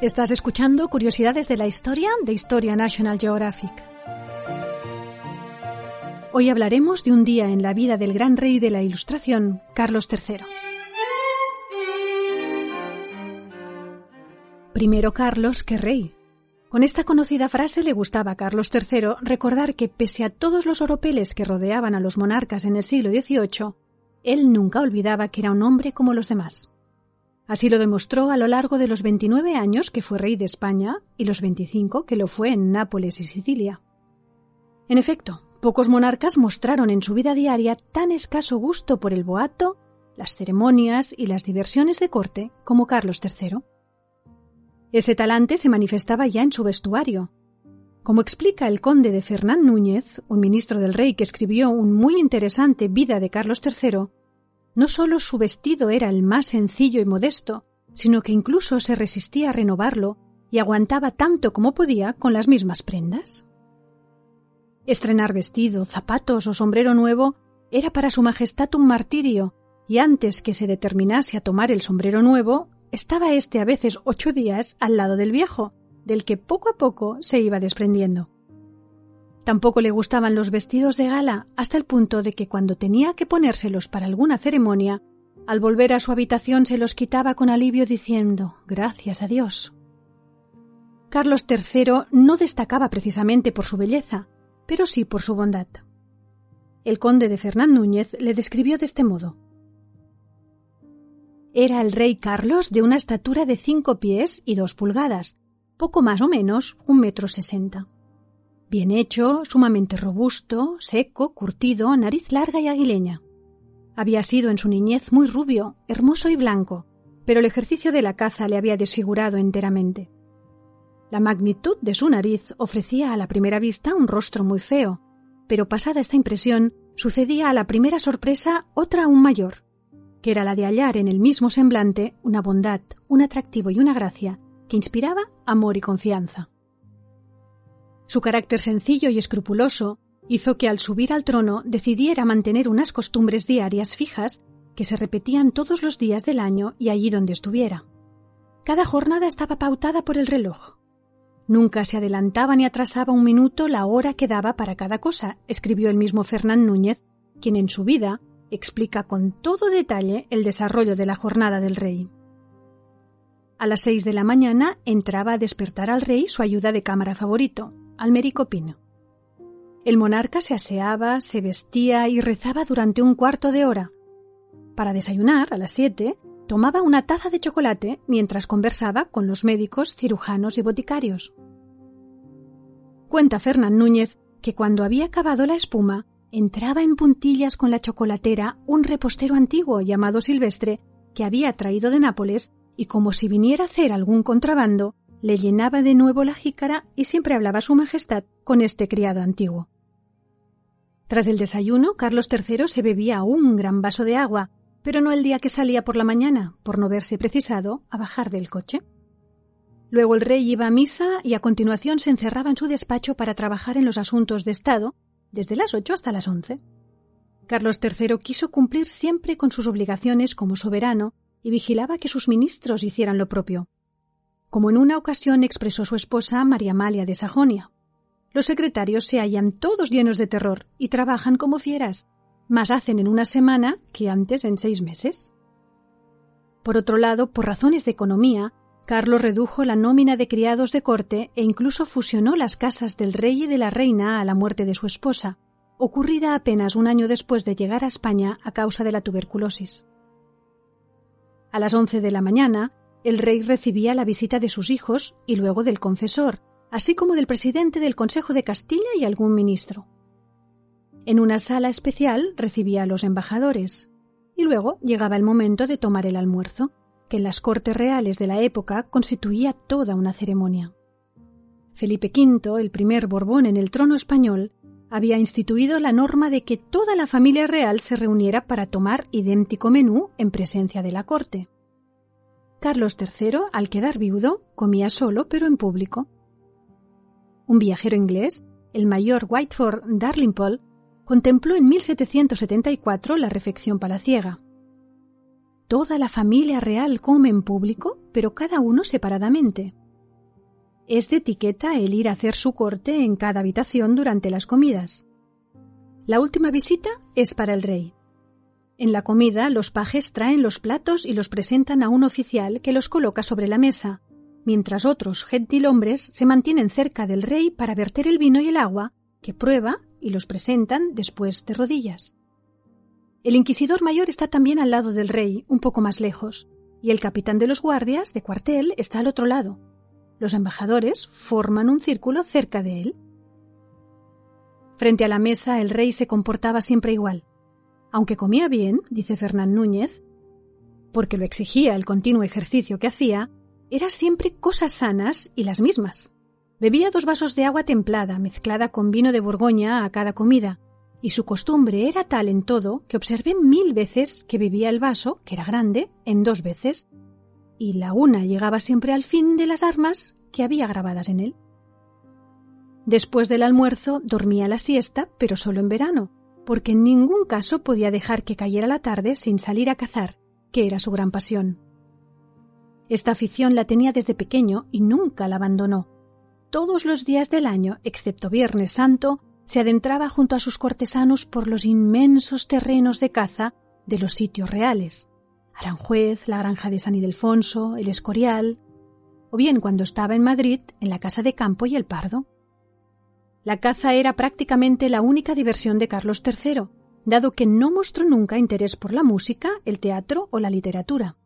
Estás escuchando Curiosidades de la Historia de Historia National Geographic. Hoy hablaremos de un día en la vida del gran rey de la Ilustración, Carlos III. Primero Carlos que rey. Con esta conocida frase le gustaba a Carlos III recordar que pese a todos los oropeles que rodeaban a los monarcas en el siglo XVIII, él nunca olvidaba que era un hombre como los demás. Así lo demostró a lo largo de los 29 años que fue rey de España y los 25 que lo fue en Nápoles y Sicilia. En efecto, pocos monarcas mostraron en su vida diaria tan escaso gusto por el boato, las ceremonias y las diversiones de corte como Carlos III. Ese talante se manifestaba ya en su vestuario. Como explica el conde de Fernán Núñez, un ministro del rey que escribió un muy interesante Vida de Carlos III, no solo su vestido era el más sencillo y modesto, sino que incluso se resistía a renovarlo y aguantaba tanto como podía con las mismas prendas. Estrenar vestido, zapatos o sombrero nuevo era para su Majestad un martirio, y antes que se determinase a tomar el sombrero nuevo, estaba éste a veces ocho días al lado del viejo, del que poco a poco se iba desprendiendo. Tampoco le gustaban los vestidos de gala hasta el punto de que cuando tenía que ponérselos para alguna ceremonia, al volver a su habitación se los quitaba con alivio diciendo Gracias a Dios. Carlos III no destacaba precisamente por su belleza, pero sí por su bondad. El conde de Fernán Núñez le describió de este modo. Era el rey Carlos de una estatura de cinco pies y dos pulgadas, poco más o menos un metro sesenta. Bien hecho, sumamente robusto, seco, curtido, nariz larga y aguileña. Había sido en su niñez muy rubio, hermoso y blanco, pero el ejercicio de la caza le había desfigurado enteramente. La magnitud de su nariz ofrecía a la primera vista un rostro muy feo, pero pasada esta impresión sucedía a la primera sorpresa otra aún mayor, que era la de hallar en el mismo semblante una bondad, un atractivo y una gracia que inspiraba amor y confianza. Su carácter sencillo y escrupuloso hizo que al subir al trono decidiera mantener unas costumbres diarias fijas que se repetían todos los días del año y allí donde estuviera. Cada jornada estaba pautada por el reloj. Nunca se adelantaba ni atrasaba un minuto la hora que daba para cada cosa, escribió el mismo Fernán Núñez, quien en su vida explica con todo detalle el desarrollo de la jornada del rey. A las seis de la mañana entraba a despertar al rey su ayuda de cámara favorito, Almerico Pino. El monarca se aseaba, se vestía y rezaba durante un cuarto de hora. Para desayunar, a las siete, tomaba una taza de chocolate mientras conversaba con los médicos, cirujanos y boticarios. Cuenta Fernán Núñez que cuando había acabado la espuma, entraba en puntillas con la chocolatera un repostero antiguo llamado Silvestre que había traído de Nápoles y como si viniera a hacer algún contrabando, le llenaba de nuevo la jícara y siempre hablaba Su Majestad con este criado antiguo. Tras el desayuno, Carlos III se bebía un gran vaso de agua, pero no el día que salía por la mañana, por no verse precisado a bajar del coche. Luego el rey iba a misa y a continuación se encerraba en su despacho para trabajar en los asuntos de Estado, desde las ocho hasta las once. Carlos III quiso cumplir siempre con sus obligaciones como soberano y vigilaba que sus ministros hicieran lo propio como en una ocasión expresó su esposa María Amalia de Sajonia. Los secretarios se hallan todos llenos de terror y trabajan como fieras, más hacen en una semana que antes en seis meses. Por otro lado, por razones de economía, Carlos redujo la nómina de criados de corte e incluso fusionó las casas del rey y de la reina a la muerte de su esposa, ocurrida apenas un año después de llegar a España a causa de la tuberculosis. A las once de la mañana, el rey recibía la visita de sus hijos y luego del confesor, así como del presidente del Consejo de Castilla y algún ministro. En una sala especial recibía a los embajadores, y luego llegaba el momento de tomar el almuerzo, que en las cortes reales de la época constituía toda una ceremonia. Felipe V, el primer Borbón en el trono español, había instituido la norma de que toda la familia real se reuniera para tomar idéntico menú en presencia de la corte. Carlos III, al quedar viudo, comía solo pero en público. Un viajero inglés, el mayor Whiteford Darlingpole, contempló en 1774 la refección palaciega. Toda la familia real come en público, pero cada uno separadamente. Es de etiqueta el ir a hacer su corte en cada habitación durante las comidas. La última visita es para el rey. En la comida, los pajes traen los platos y los presentan a un oficial que los coloca sobre la mesa, mientras otros gentilhombres se mantienen cerca del rey para verter el vino y el agua, que prueba y los presentan después de rodillas. El inquisidor mayor está también al lado del rey, un poco más lejos, y el capitán de los guardias de cuartel está al otro lado. Los embajadores forman un círculo cerca de él. Frente a la mesa el rey se comportaba siempre igual. Aunque comía bien, dice Fernán Núñez, porque lo exigía el continuo ejercicio que hacía, era siempre cosas sanas y las mismas. Bebía dos vasos de agua templada mezclada con vino de Borgoña a cada comida, y su costumbre era tal en todo que observé mil veces que bebía el vaso, que era grande, en dos veces, y la una llegaba siempre al fin de las armas que había grabadas en él. Después del almuerzo dormía la siesta, pero solo en verano, porque en ningún caso podía dejar que cayera la tarde sin salir a cazar, que era su gran pasión. Esta afición la tenía desde pequeño y nunca la abandonó. Todos los días del año, excepto Viernes Santo, se adentraba junto a sus cortesanos por los inmensos terrenos de caza de los sitios reales. Aranjuez, la granja de San Ildefonso, el Escorial, o bien cuando estaba en Madrid, en la casa de campo y el Pardo. La caza era prácticamente la única diversión de Carlos III, dado que no mostró nunca interés por la música, el teatro o la literatura.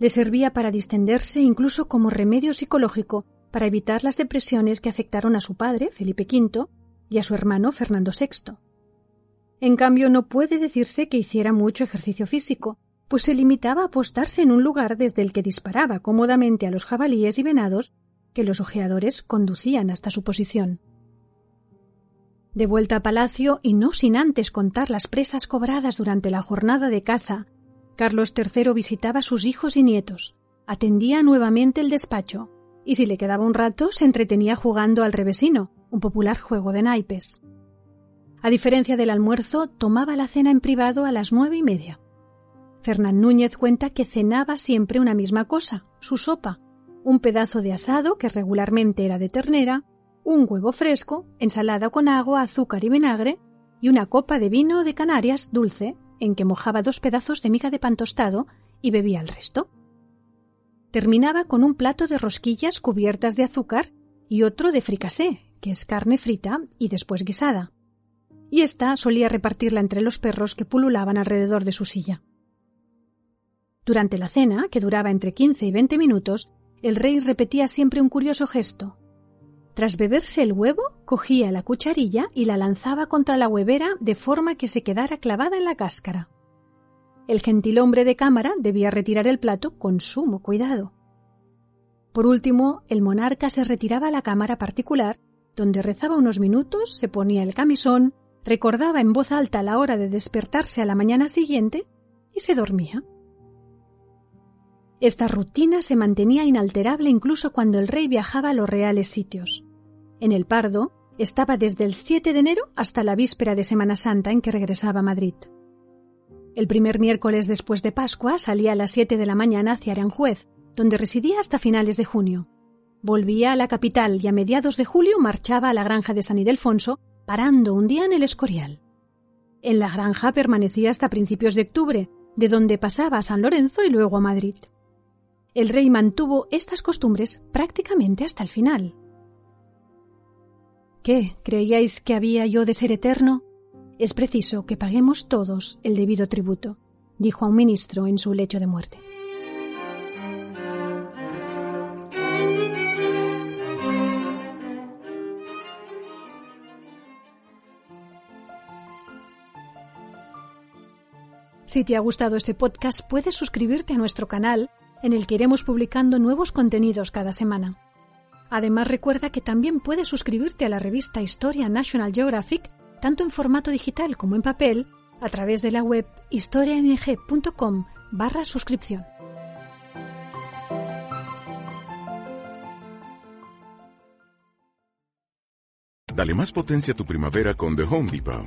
Le servía para distenderse incluso como remedio psicológico para evitar las depresiones que afectaron a su padre, Felipe V, y a su hermano, Fernando VI. En cambio, no puede decirse que hiciera mucho ejercicio físico, pues se limitaba a postarse en un lugar desde el que disparaba cómodamente a los jabalíes y venados que los ojeadores conducían hasta su posición. De vuelta a palacio, y no sin antes contar las presas cobradas durante la jornada de caza Carlos III visitaba a sus hijos y nietos, atendía nuevamente el despacho, y si le quedaba un rato se entretenía jugando al revesino, un popular juego de naipes. A diferencia del almuerzo, tomaba la cena en privado a las nueve y media. Fernán Núñez cuenta que cenaba siempre una misma cosa, su sopa, un pedazo de asado que regularmente era de ternera, un huevo fresco, ensalada con agua, azúcar y vinagre, y una copa de vino de Canarias dulce en que mojaba dos pedazos de miga de pan tostado y bebía el resto. Terminaba con un plato de rosquillas cubiertas de azúcar y otro de fricasé, que es carne frita y después guisada. Y ésta solía repartirla entre los perros que pululaban alrededor de su silla. Durante la cena, que duraba entre quince y veinte minutos, el rey repetía siempre un curioso gesto, tras beberse el huevo, cogía la cucharilla y la lanzaba contra la huevera de forma que se quedara clavada en la cáscara. El gentilhombre de cámara debía retirar el plato con sumo cuidado. Por último, el monarca se retiraba a la cámara particular, donde rezaba unos minutos, se ponía el camisón, recordaba en voz alta la hora de despertarse a la mañana siguiente y se dormía. Esta rutina se mantenía inalterable incluso cuando el rey viajaba a los reales sitios. En el Pardo estaba desde el 7 de enero hasta la víspera de Semana Santa en que regresaba a Madrid. El primer miércoles después de Pascua salía a las 7 de la mañana hacia Aranjuez, donde residía hasta finales de junio. Volvía a la capital y a mediados de julio marchaba a la granja de San Ildefonso, parando un día en el Escorial. En la granja permanecía hasta principios de octubre, de donde pasaba a San Lorenzo y luego a Madrid. El rey mantuvo estas costumbres prácticamente hasta el final. ¿Qué? ¿Creíais que había yo de ser eterno? Es preciso que paguemos todos el debido tributo, dijo a un ministro en su lecho de muerte. Si te ha gustado este podcast, puedes suscribirte a nuestro canal en el que iremos publicando nuevos contenidos cada semana. Además recuerda que también puedes suscribirte a la revista Historia National Geographic, tanto en formato digital como en papel, a través de la web historiang.com barra suscripción. Dale más potencia a tu primavera con The Home Depot.